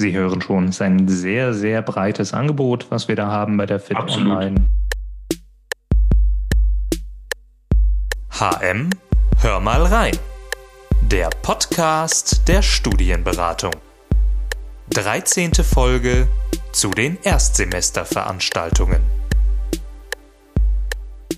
Sie hören schon, es ist ein sehr, sehr breites Angebot, was wir da haben bei der Fit Absolut. Online. HM, hör mal rein. Der Podcast der Studienberatung. 13. Folge zu den Erstsemesterveranstaltungen.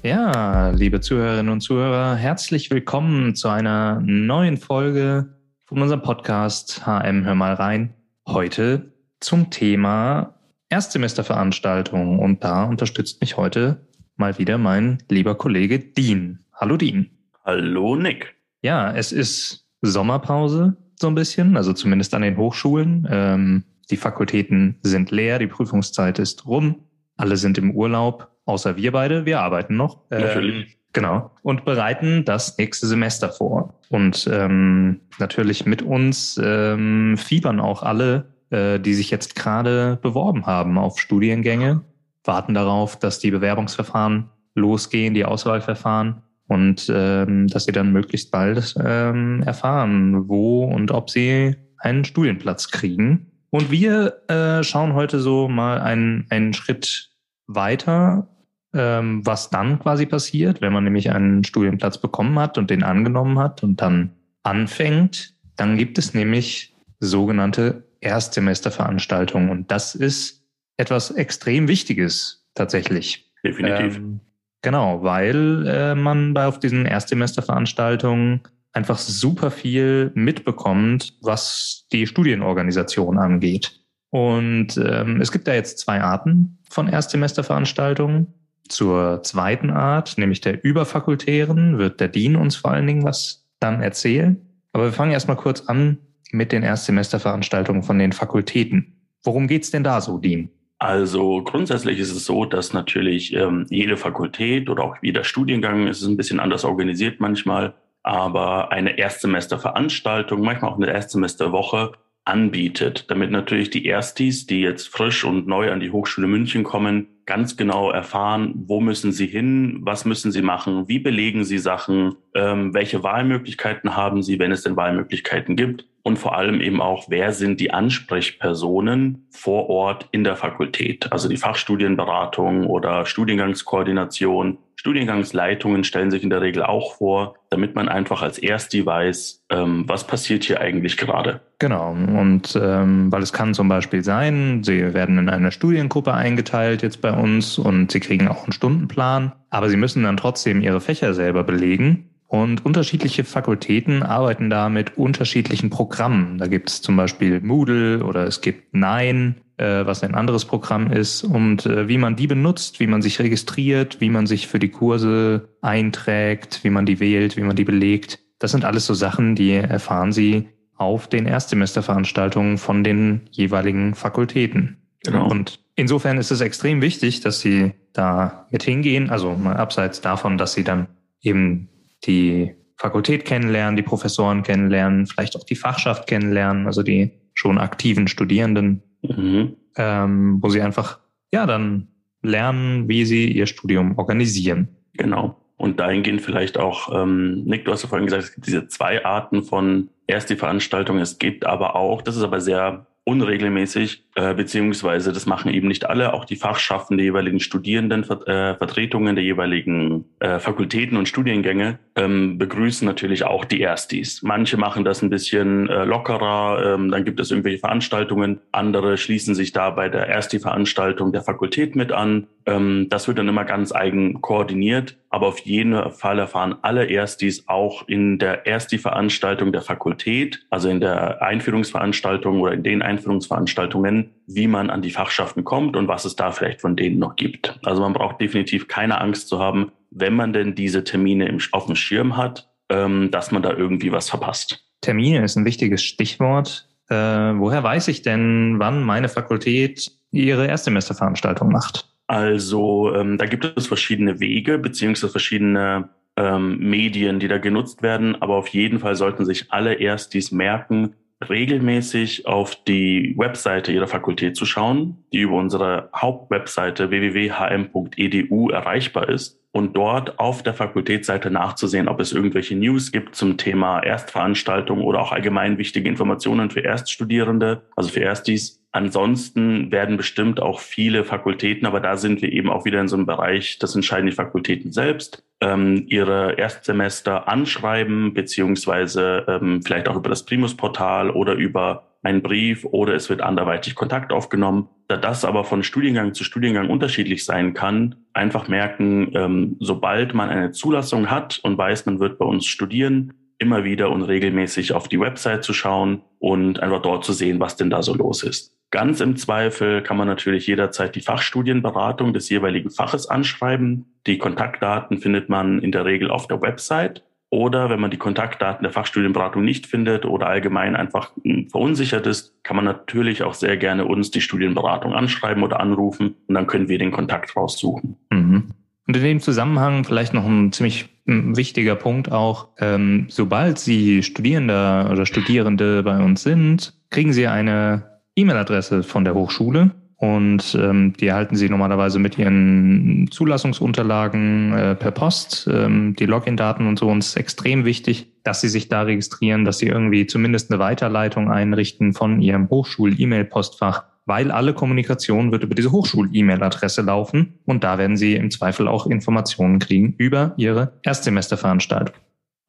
Ja, liebe Zuhörerinnen und Zuhörer, herzlich willkommen zu einer neuen Folge von unserem Podcast HM Hör mal rein. Heute zum Thema Erstsemesterveranstaltungen. Und da unterstützt mich heute mal wieder mein lieber Kollege Dean. Hallo Dean. Hallo Nick. Ja, es ist Sommerpause so ein bisschen, also zumindest an den Hochschulen. Ähm, die Fakultäten sind leer, die Prüfungszeit ist rum, alle sind im Urlaub, außer wir beide, wir arbeiten noch. Ähm, Natürlich. Genau. Und bereiten das nächste Semester vor. Und ähm, natürlich mit uns ähm, fiebern auch alle, äh, die sich jetzt gerade beworben haben auf Studiengänge, warten darauf, dass die Bewerbungsverfahren losgehen, die Auswahlverfahren und ähm, dass sie dann möglichst bald ähm, erfahren, wo und ob sie einen Studienplatz kriegen. Und wir äh, schauen heute so mal einen, einen Schritt weiter, ähm, was dann quasi passiert, wenn man nämlich einen Studienplatz bekommen hat und den angenommen hat und dann anfängt. Dann gibt es nämlich sogenannte Erstsemesterveranstaltungen und das ist etwas extrem Wichtiges tatsächlich. Definitiv. Ähm, genau, weil äh, man bei auf diesen Erstsemesterveranstaltungen einfach super viel mitbekommt, was die Studienorganisation angeht. Und ähm, es gibt da jetzt zwei Arten von Erstsemesterveranstaltungen. Zur zweiten Art, nämlich der überfakultären, wird der Dean uns vor allen Dingen was dann erzählen. Aber wir fangen erstmal kurz an mit den Erstsemesterveranstaltungen von den Fakultäten. Worum geht's denn da so, Dean? Also grundsätzlich ist es so, dass natürlich ähm, jede Fakultät oder auch jeder Studiengang ist ein bisschen anders organisiert manchmal, aber eine Erstsemesterveranstaltung, manchmal auch eine Erstsemesterwoche anbietet, damit natürlich die Erstis, die jetzt frisch und neu an die Hochschule München kommen, ganz genau erfahren, wo müssen sie hin, was müssen sie machen, wie belegen sie Sachen, ähm, welche Wahlmöglichkeiten haben sie, wenn es denn Wahlmöglichkeiten gibt und vor allem eben auch, wer sind die Ansprechpersonen vor Ort in der Fakultät, also die Fachstudienberatung oder Studiengangskoordination. Studiengangsleitungen stellen sich in der Regel auch vor, damit man einfach als Ersti weiß, ähm, was passiert hier eigentlich gerade. Genau, und ähm, weil es kann zum Beispiel sein, sie werden in eine Studiengruppe eingeteilt jetzt bei uns und sie kriegen auch einen Stundenplan, aber sie müssen dann trotzdem ihre Fächer selber belegen. Und unterschiedliche Fakultäten arbeiten da mit unterschiedlichen Programmen. Da gibt es zum Beispiel Moodle oder es gibt Nine, äh, was ein anderes Programm ist. Und äh, wie man die benutzt, wie man sich registriert, wie man sich für die Kurse einträgt, wie man die wählt, wie man die belegt, das sind alles so Sachen, die erfahren Sie auf den Erstsemesterveranstaltungen von den jeweiligen Fakultäten. Genau. Und insofern ist es extrem wichtig, dass Sie da mit hingehen. Also mal abseits davon, dass Sie dann eben die Fakultät kennenlernen, die Professoren kennenlernen, vielleicht auch die Fachschaft kennenlernen, also die schon aktiven Studierenden, Mhm. ähm, wo sie einfach ja dann lernen, wie sie ihr Studium organisieren. Genau. Und dahingehend vielleicht auch, ähm, Nick, du hast ja vorhin gesagt, es gibt diese zwei Arten von Ersti-Veranstaltungen. Es gibt aber auch, das ist aber sehr unregelmäßig, äh, beziehungsweise das machen eben nicht alle, auch die Fachschaften der jeweiligen Studierenden, äh, der jeweiligen äh, Fakultäten und Studiengänge ähm, begrüßen natürlich auch die Erstis. Manche machen das ein bisschen lockerer, ähm, dann gibt es irgendwelche Veranstaltungen, andere schließen sich da bei der Ersti-Veranstaltung der Fakultät mit an. Ähm, das wird dann immer ganz eigen koordiniert, aber auf jeden Fall erfahren alle Erstis auch in der Ersti-Veranstaltung der Fakultät, also in der Einführungsveranstaltung oder in den Einführungsveranstaltungen, wie man an die Fachschaften kommt und was es da vielleicht von denen noch gibt. Also man braucht definitiv keine Angst zu haben, wenn man denn diese Termine im, auf dem Schirm hat, ähm, dass man da irgendwie was verpasst. Termine ist ein wichtiges Stichwort. Äh, woher weiß ich denn, wann meine Fakultät ihre Erstsemesterveranstaltung macht? Also ähm, da gibt es verschiedene Wege beziehungsweise verschiedene ähm, Medien, die da genutzt werden. Aber auf jeden Fall sollten sich alle Erstis merken, regelmäßig auf die Webseite Ihrer Fakultät zu schauen, die über unsere Hauptwebseite www.hm.edu erreichbar ist und dort auf der Fakultätsseite nachzusehen, ob es irgendwelche News gibt zum Thema Erstveranstaltung oder auch allgemein wichtige Informationen für Erststudierende, also für Erstis. Ansonsten werden bestimmt auch viele Fakultäten, aber da sind wir eben auch wieder in so einem Bereich, das entscheiden die Fakultäten selbst, ähm, ihre Erstsemester anschreiben, beziehungsweise ähm, vielleicht auch über das Primus-Portal oder über einen Brief oder es wird anderweitig Kontakt aufgenommen. Da das aber von Studiengang zu Studiengang unterschiedlich sein kann, einfach merken, ähm, sobald man eine Zulassung hat und weiß, man wird bei uns studieren, immer wieder und regelmäßig auf die Website zu schauen und einfach dort zu sehen, was denn da so los ist. Ganz im Zweifel kann man natürlich jederzeit die Fachstudienberatung des jeweiligen Faches anschreiben. Die Kontaktdaten findet man in der Regel auf der Website. Oder wenn man die Kontaktdaten der Fachstudienberatung nicht findet oder allgemein einfach hm, verunsichert ist, kann man natürlich auch sehr gerne uns die Studienberatung anschreiben oder anrufen und dann können wir den Kontakt raussuchen. Mhm. Und in dem Zusammenhang vielleicht noch ein ziemlich hm, wichtiger Punkt auch, ähm, sobald Sie Studierender oder Studierende bei uns sind, kriegen Sie eine E-Mail-Adresse von der Hochschule und ähm, die erhalten Sie normalerweise mit Ihren Zulassungsunterlagen äh, per Post. Ähm, die Login-Daten und so uns ist extrem wichtig, dass Sie sich da registrieren, dass Sie irgendwie zumindest eine Weiterleitung einrichten von Ihrem Hochschul-E-Mail-Postfach, weil alle Kommunikation wird über diese Hochschul-E-Mail-Adresse laufen und da werden Sie im Zweifel auch Informationen kriegen über Ihre Erstsemesterveranstaltung.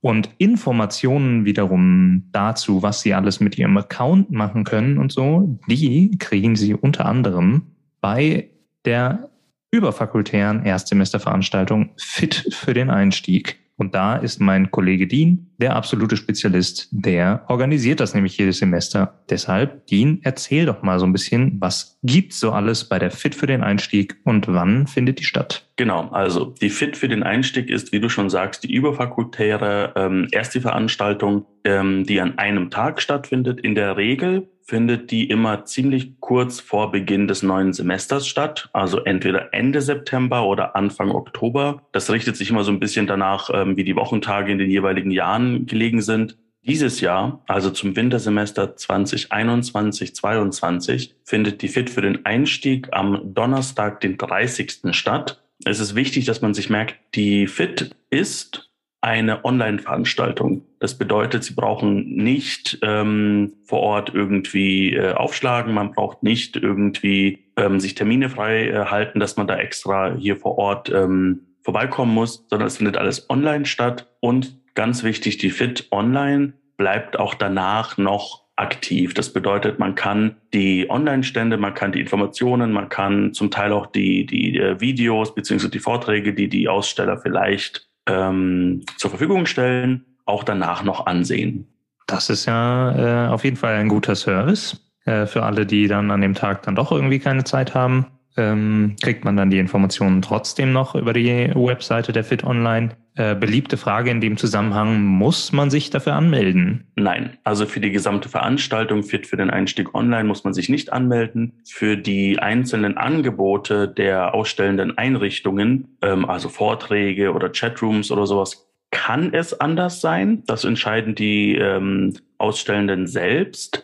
Und Informationen wiederum dazu, was Sie alles mit Ihrem Account machen können und so, die kriegen Sie unter anderem bei der überfakultären Erstsemesterveranstaltung Fit für den Einstieg. Und da ist mein Kollege Dean der absolute Spezialist. Der organisiert das nämlich jedes Semester. Deshalb, Dean, erzähl doch mal so ein bisschen, was gibt's so alles bei der Fit für den Einstieg und wann findet die statt? Genau, also die Fit für den Einstieg ist, wie du schon sagst, die überfakultäre ähm, erste Veranstaltung, ähm, die an einem Tag stattfindet. In der Regel findet die immer ziemlich kurz vor Beginn des neuen Semesters statt, also entweder Ende September oder Anfang Oktober. Das richtet sich immer so ein bisschen danach, ähm, wie die Wochentage in den jeweiligen Jahren gelegen sind. Dieses Jahr, also zum Wintersemester 2021, 22, findet die FIT für den Einstieg am Donnerstag, den 30. statt. Es ist wichtig, dass man sich merkt, die FIT ist eine Online-Veranstaltung. Das bedeutet, Sie brauchen nicht ähm, vor Ort irgendwie äh, aufschlagen, man braucht nicht irgendwie ähm, sich Termine frei äh, halten, dass man da extra hier vor Ort ähm, vorbeikommen muss, sondern es findet alles online statt. Und ganz wichtig, die Fit Online bleibt auch danach noch aktiv. Das bedeutet, man kann die Online-Stände, man kann die Informationen, man kann zum Teil auch die, die äh, Videos beziehungsweise die Vorträge, die die Aussteller vielleicht ähm, zur Verfügung stellen, auch danach noch ansehen. Das ist ja äh, auf jeden Fall ein guter Service äh, für alle, die dann an dem Tag dann doch irgendwie keine Zeit haben. Ähm, kriegt man dann die Informationen trotzdem noch über die Webseite der Fit Online. Äh, beliebte Frage in dem Zusammenhang, muss man sich dafür anmelden? Nein, also für die gesamte Veranstaltung Fit für den Einstieg online muss man sich nicht anmelden. Für die einzelnen Angebote der ausstellenden Einrichtungen, ähm, also Vorträge oder Chatrooms oder sowas, kann es anders sein. Das entscheiden die ähm, Ausstellenden selbst.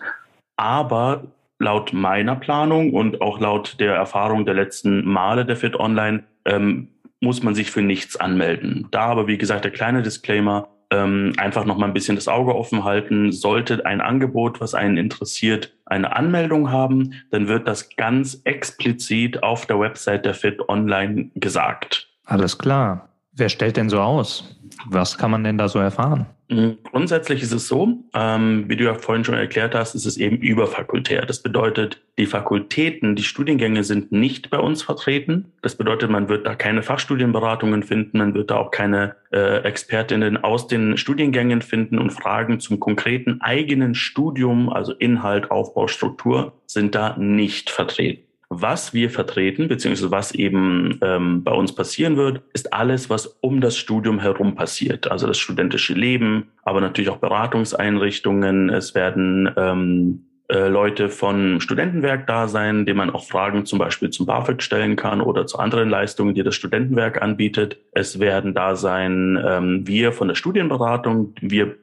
Aber laut meiner Planung und auch laut der Erfahrung der letzten Male der Fit Online ähm, muss man sich für nichts anmelden. Da aber, wie gesagt, der kleine Disclaimer, ähm, einfach noch mal ein bisschen das Auge offen halten. Sollte ein Angebot, was einen interessiert, eine Anmeldung haben, dann wird das ganz explizit auf der Website der Fit Online gesagt. Alles klar. Wer stellt denn so aus? Was kann man denn da so erfahren? Mhm. Grundsätzlich ist es so, ähm, wie du ja vorhin schon erklärt hast, ist es eben überfakultär. Das bedeutet, die Fakultäten, die Studiengänge sind nicht bei uns vertreten. Das bedeutet, man wird da keine Fachstudienberatungen finden, man wird da auch keine äh, Expertinnen aus den Studiengängen finden und Fragen zum konkreten eigenen Studium, also Inhalt, Aufbau, Struktur, sind da nicht vertreten. Was wir vertreten, beziehungsweise was eben ähm, bei uns passieren wird, ist alles, was um das Studium herum passiert. Also das studentische Leben, aber natürlich auch Beratungseinrichtungen. Es werden ähm, äh, Leute von Studentenwerk da sein, denen man auch Fragen zum Beispiel zum BAföG stellen kann oder zu anderen Leistungen, die das Studentenwerk anbietet. Es werden da sein ähm, wir von der Studienberatung, wir,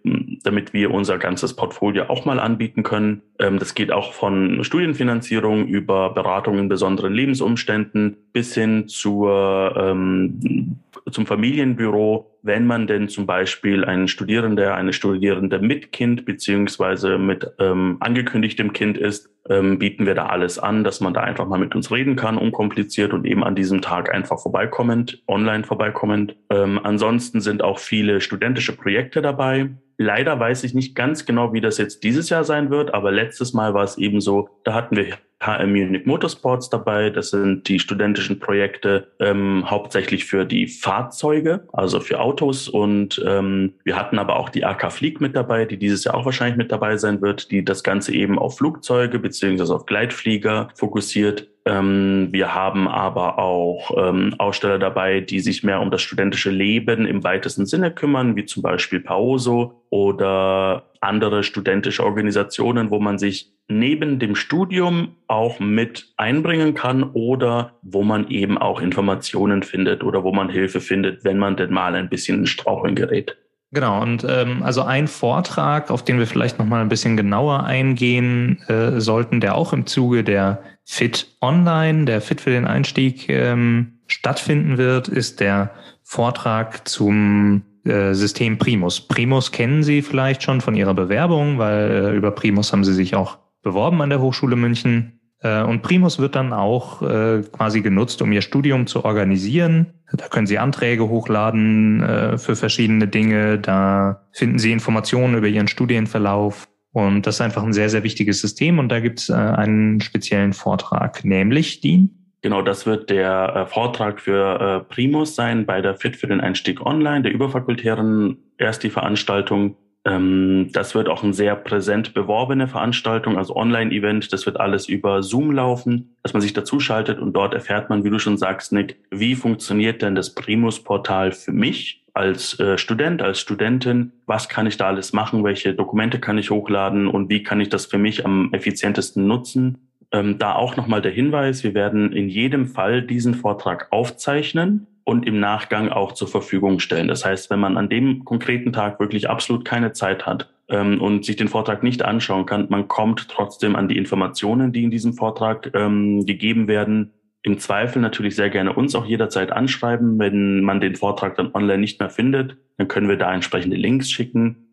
damit wir unser ganzes Portfolio auch mal anbieten können. Ähm, das geht auch von Studienfinanzierung über Beratung in besonderen Lebensumständen bis hin zur ähm, zum Familienbüro, wenn man denn zum Beispiel ein Studierender, eine Studierende mit Kind beziehungsweise mit ähm, angekündigtem Kind ist, ähm, bieten wir da alles an, dass man da einfach mal mit uns reden kann, unkompliziert und eben an diesem Tag einfach vorbeikommend, online vorbeikommend. Ähm, ansonsten sind auch viele studentische Projekte dabei. Leider weiß ich nicht ganz genau, wie das jetzt dieses Jahr sein wird, aber letztes Mal war es eben so, da hatten wir HM Munich Motorsports dabei. Das sind die studentischen Projekte ähm, hauptsächlich für die Fahrzeuge, also für Autos. Und ähm, wir hatten aber auch die AK Flieg mit dabei, die dieses Jahr auch wahrscheinlich mit dabei sein wird, die das Ganze eben auf Flugzeuge beziehungsweise auf Gleitflieger fokussiert. Ähm, wir haben aber auch ähm, Aussteller dabei, die sich mehr um das studentische Leben im weitesten Sinne kümmern, wie zum Beispiel Paoso oder andere studentische Organisationen, wo man sich neben dem Studium auch mit einbringen kann oder wo man eben auch Informationen findet oder wo man Hilfe findet, wenn man denn mal ein bisschen in Straucheln gerät. Genau, und ähm, also ein Vortrag, auf den wir vielleicht nochmal ein bisschen genauer eingehen äh, sollten, der auch im Zuge der Fit Online, der Fit für den Einstieg ähm, stattfinden wird, ist der Vortrag zum äh, System Primus. Primus kennen Sie vielleicht schon von Ihrer Bewerbung, weil äh, über Primus haben Sie sich auch beworben an der Hochschule München. Äh, und Primus wird dann auch äh, quasi genutzt, um Ihr Studium zu organisieren. Da können Sie Anträge hochladen äh, für verschiedene Dinge. Da finden Sie Informationen über Ihren Studienverlauf. Und das ist einfach ein sehr, sehr wichtiges System. Und da gibt es einen speziellen Vortrag, nämlich die Genau, das wird der Vortrag für Primus sein bei der Fit für den Einstieg Online, der überfakultären erst die Veranstaltung das wird auch eine sehr präsent beworbene Veranstaltung, also Online-Event. Das wird alles über Zoom laufen, dass man sich dazuschaltet und dort erfährt man, wie du schon sagst, Nick, wie funktioniert denn das Primus-Portal für mich? als äh, Student, als Studentin, was kann ich da alles machen, welche Dokumente kann ich hochladen und wie kann ich das für mich am effizientesten nutzen. Ähm, da auch nochmal der Hinweis, wir werden in jedem Fall diesen Vortrag aufzeichnen und im Nachgang auch zur Verfügung stellen. Das heißt, wenn man an dem konkreten Tag wirklich absolut keine Zeit hat ähm, und sich den Vortrag nicht anschauen kann, man kommt trotzdem an die Informationen, die in diesem Vortrag ähm, gegeben werden. Im Zweifel natürlich sehr gerne uns auch jederzeit anschreiben. Wenn man den Vortrag dann online nicht mehr findet, dann können wir da entsprechende Links schicken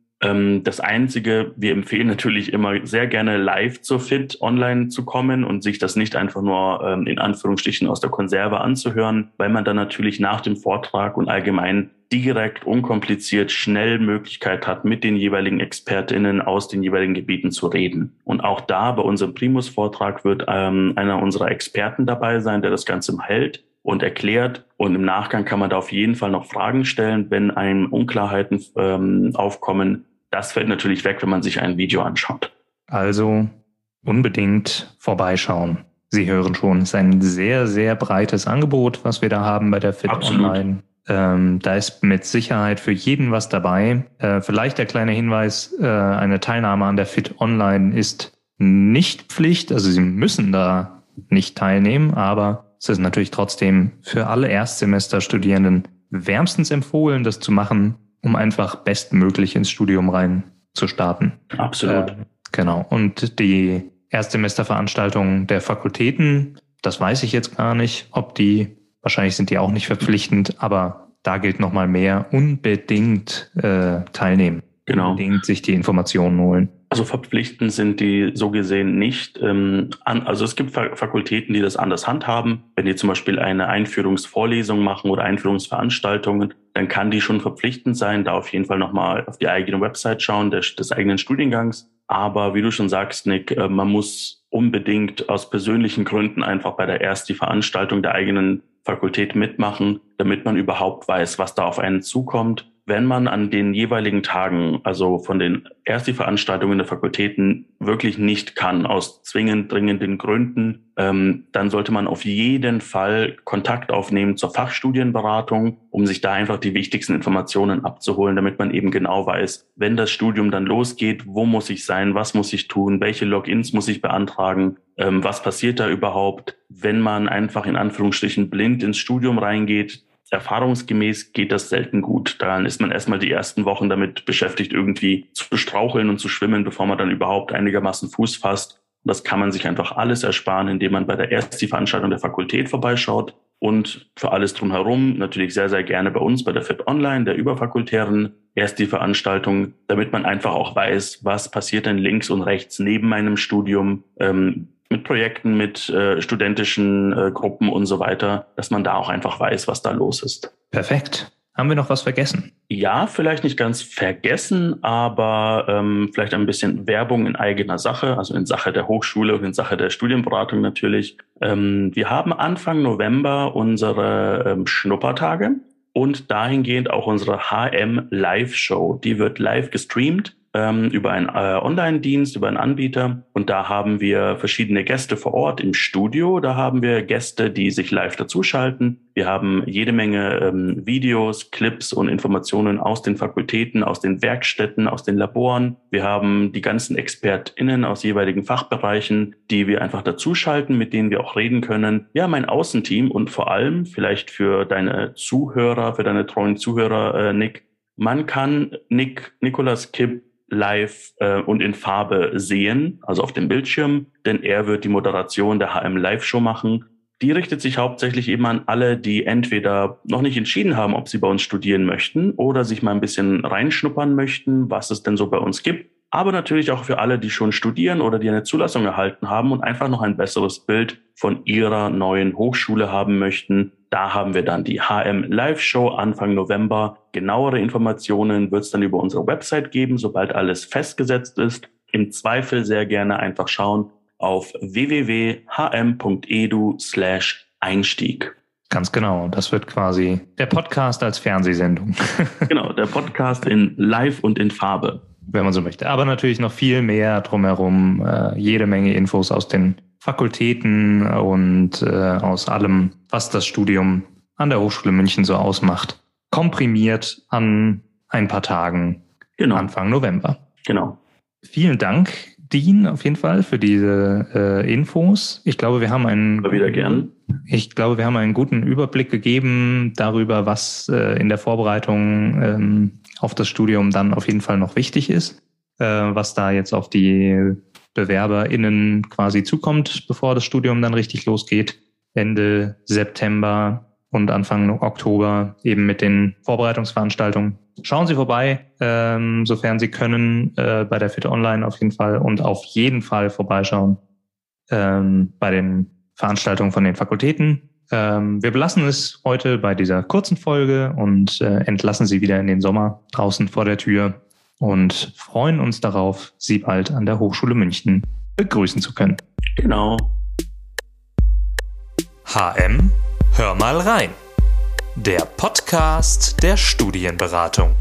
das Einzige, wir empfehlen natürlich immer sehr gerne live zur Fit online zu kommen und sich das nicht einfach nur ähm, in Anführungsstrichen aus der Konserve anzuhören, weil man dann natürlich nach dem Vortrag und allgemein direkt, unkompliziert, schnell Möglichkeit hat, mit den jeweiligen ExpertInnen aus den jeweiligen Gebieten zu reden. Und auch da bei unserem Primus-Vortrag wird ähm, einer unserer Experten dabei sein, der das Ganze hält und erklärt. Und im Nachgang kann man da auf jeden Fall noch Fragen stellen, wenn einem Unklarheiten ähm, aufkommen. Das fällt natürlich weg, wenn man sich ein Video anschaut. Also unbedingt vorbeischauen. Sie hören schon, es ist ein sehr, sehr breites Angebot, was wir da haben bei der Fit Absolut. Online. Ähm, da ist mit Sicherheit für jeden was dabei. Äh, vielleicht der kleine Hinweis, äh, eine Teilnahme an der Fit Online ist nicht Pflicht, also Sie müssen da nicht teilnehmen, aber es ist natürlich trotzdem für alle Erstsemesterstudierenden wärmstens empfohlen, das zu machen, um einfach bestmöglich ins Studium rein zu starten. Absolut. Äh, genau. Und die Erstsemesterveranstaltungen der Fakultäten, das weiß ich jetzt gar nicht, ob die, wahrscheinlich sind die auch nicht verpflichtend, aber da gilt nochmal mehr, unbedingt äh, teilnehmen. Genau. Unbedingt sich die Informationen holen. Also verpflichtend sind die so gesehen nicht. Ähm, an, also es gibt Fakultäten, die das anders handhaben. Wenn die zum Beispiel eine Einführungsvorlesung machen oder Einführungsveranstaltungen, dann kann die schon verpflichtend sein. Da auf jeden Fall nochmal auf die eigene Website schauen des, des eigenen Studiengangs. Aber wie du schon sagst, Nick, äh, man muss unbedingt aus persönlichen Gründen einfach bei der erst die Veranstaltung der eigenen Fakultät mitmachen, damit man überhaupt weiß, was da auf einen zukommt wenn man an den jeweiligen Tagen, also von den Ersti-Veranstaltungen der Fakultäten wirklich nicht kann, aus zwingend dringenden Gründen, ähm, dann sollte man auf jeden Fall Kontakt aufnehmen zur Fachstudienberatung, um sich da einfach die wichtigsten Informationen abzuholen, damit man eben genau weiß, wenn das Studium dann losgeht, wo muss ich sein, was muss ich tun, welche Logins muss ich beantragen, ähm, was passiert da überhaupt, wenn man einfach in Anführungsstrichen blind ins Studium reingeht, erfahrungsgemäß geht das selten gut. Dann ist man erstmal die ersten Wochen damit beschäftigt, irgendwie zu straucheln und zu schwimmen, bevor man dann überhaupt einigermaßen Fuß fasst. Und das kann man sich einfach alles ersparen, indem man bei der ersten Veranstaltung der Fakultät vorbeischaut und für alles drumherum natürlich sehr, sehr gerne bei uns bei der FIT Online, der überfakultären erst die Veranstaltung, damit man einfach auch weiß, was passiert denn links und rechts neben meinem Studium, ähm, mit Projekten, mit äh, studentischen äh, Gruppen und so weiter, dass man da auch einfach weiß, was da los ist. Perfekt. Haben wir noch was vergessen? Ja, vielleicht nicht ganz vergessen, aber ähm, vielleicht ein bisschen Werbung in eigener Sache, also in Sache der Hochschule und in Sache der Studienberatung natürlich. Ähm, wir haben Anfang November unsere ähm, Schnuppertage und dahingehend auch unsere HM Live Show. Die wird live gestreamt ähm, über einen äh, Online-Dienst, über einen Anbieter. Und da haben wir verschiedene Gäste vor Ort im Studio. Da haben wir Gäste, die sich live dazuschalten. Wir haben jede Menge ähm, Videos, Clips und Informationen aus den Fakultäten, aus den Werkstätten, aus den Laboren. Wir haben die ganzen ExpertInnen aus jeweiligen Fachbereichen, die wir einfach dazuschalten, mit denen wir auch reden können. Ja, mein Außenteam und vor allem vielleicht für deine Zuhörer, für deine treuen Zuhörer, äh, Nick, man kann Nick, Nicolas Kipp live äh, und in Farbe sehen, also auf dem Bildschirm, denn er wird die Moderation der HM Live Show machen. Die richtet sich hauptsächlich eben an alle, die entweder noch nicht entschieden haben, ob sie bei uns studieren möchten oder sich mal ein bisschen reinschnuppern möchten, was es denn so bei uns gibt aber natürlich auch für alle, die schon studieren oder die eine Zulassung erhalten haben und einfach noch ein besseres Bild von ihrer neuen Hochschule haben möchten. Da haben wir dann die HM Live Show Anfang November. Genauere Informationen wird es dann über unsere Website geben, sobald alles festgesetzt ist. Im Zweifel sehr gerne einfach schauen auf www.hm.edu slash Einstieg. Ganz genau. Das wird quasi der Podcast als Fernsehsendung. genau, der Podcast in Live und in Farbe wenn man so möchte. Aber natürlich noch viel mehr drumherum, äh, jede Menge Infos aus den Fakultäten und äh, aus allem, was das Studium an der Hochschule München so ausmacht. Komprimiert an ein paar Tagen genau. Anfang November. Genau. Vielen Dank, Dean, auf jeden Fall für diese äh, Infos. Ich glaube, wir haben einen. Wieder gern. Ich glaube, wir haben einen guten Überblick gegeben darüber, was äh, in der Vorbereitung ähm, auf das Studium dann auf jeden Fall noch wichtig ist, äh, was da jetzt auf die BewerberInnen quasi zukommt, bevor das Studium dann richtig losgeht. Ende September und Anfang Oktober eben mit den Vorbereitungsveranstaltungen. Schauen Sie vorbei, ähm, sofern Sie können, äh, bei der Fit Online auf jeden Fall und auf jeden Fall vorbeischauen ähm, bei den Veranstaltungen von den Fakultäten. Ähm, wir belassen es heute bei dieser kurzen Folge und äh, entlassen Sie wieder in den Sommer draußen vor der Tür und freuen uns darauf, Sie bald an der Hochschule München begrüßen zu können. Genau. HM, hör mal rein. Der Podcast der Studienberatung.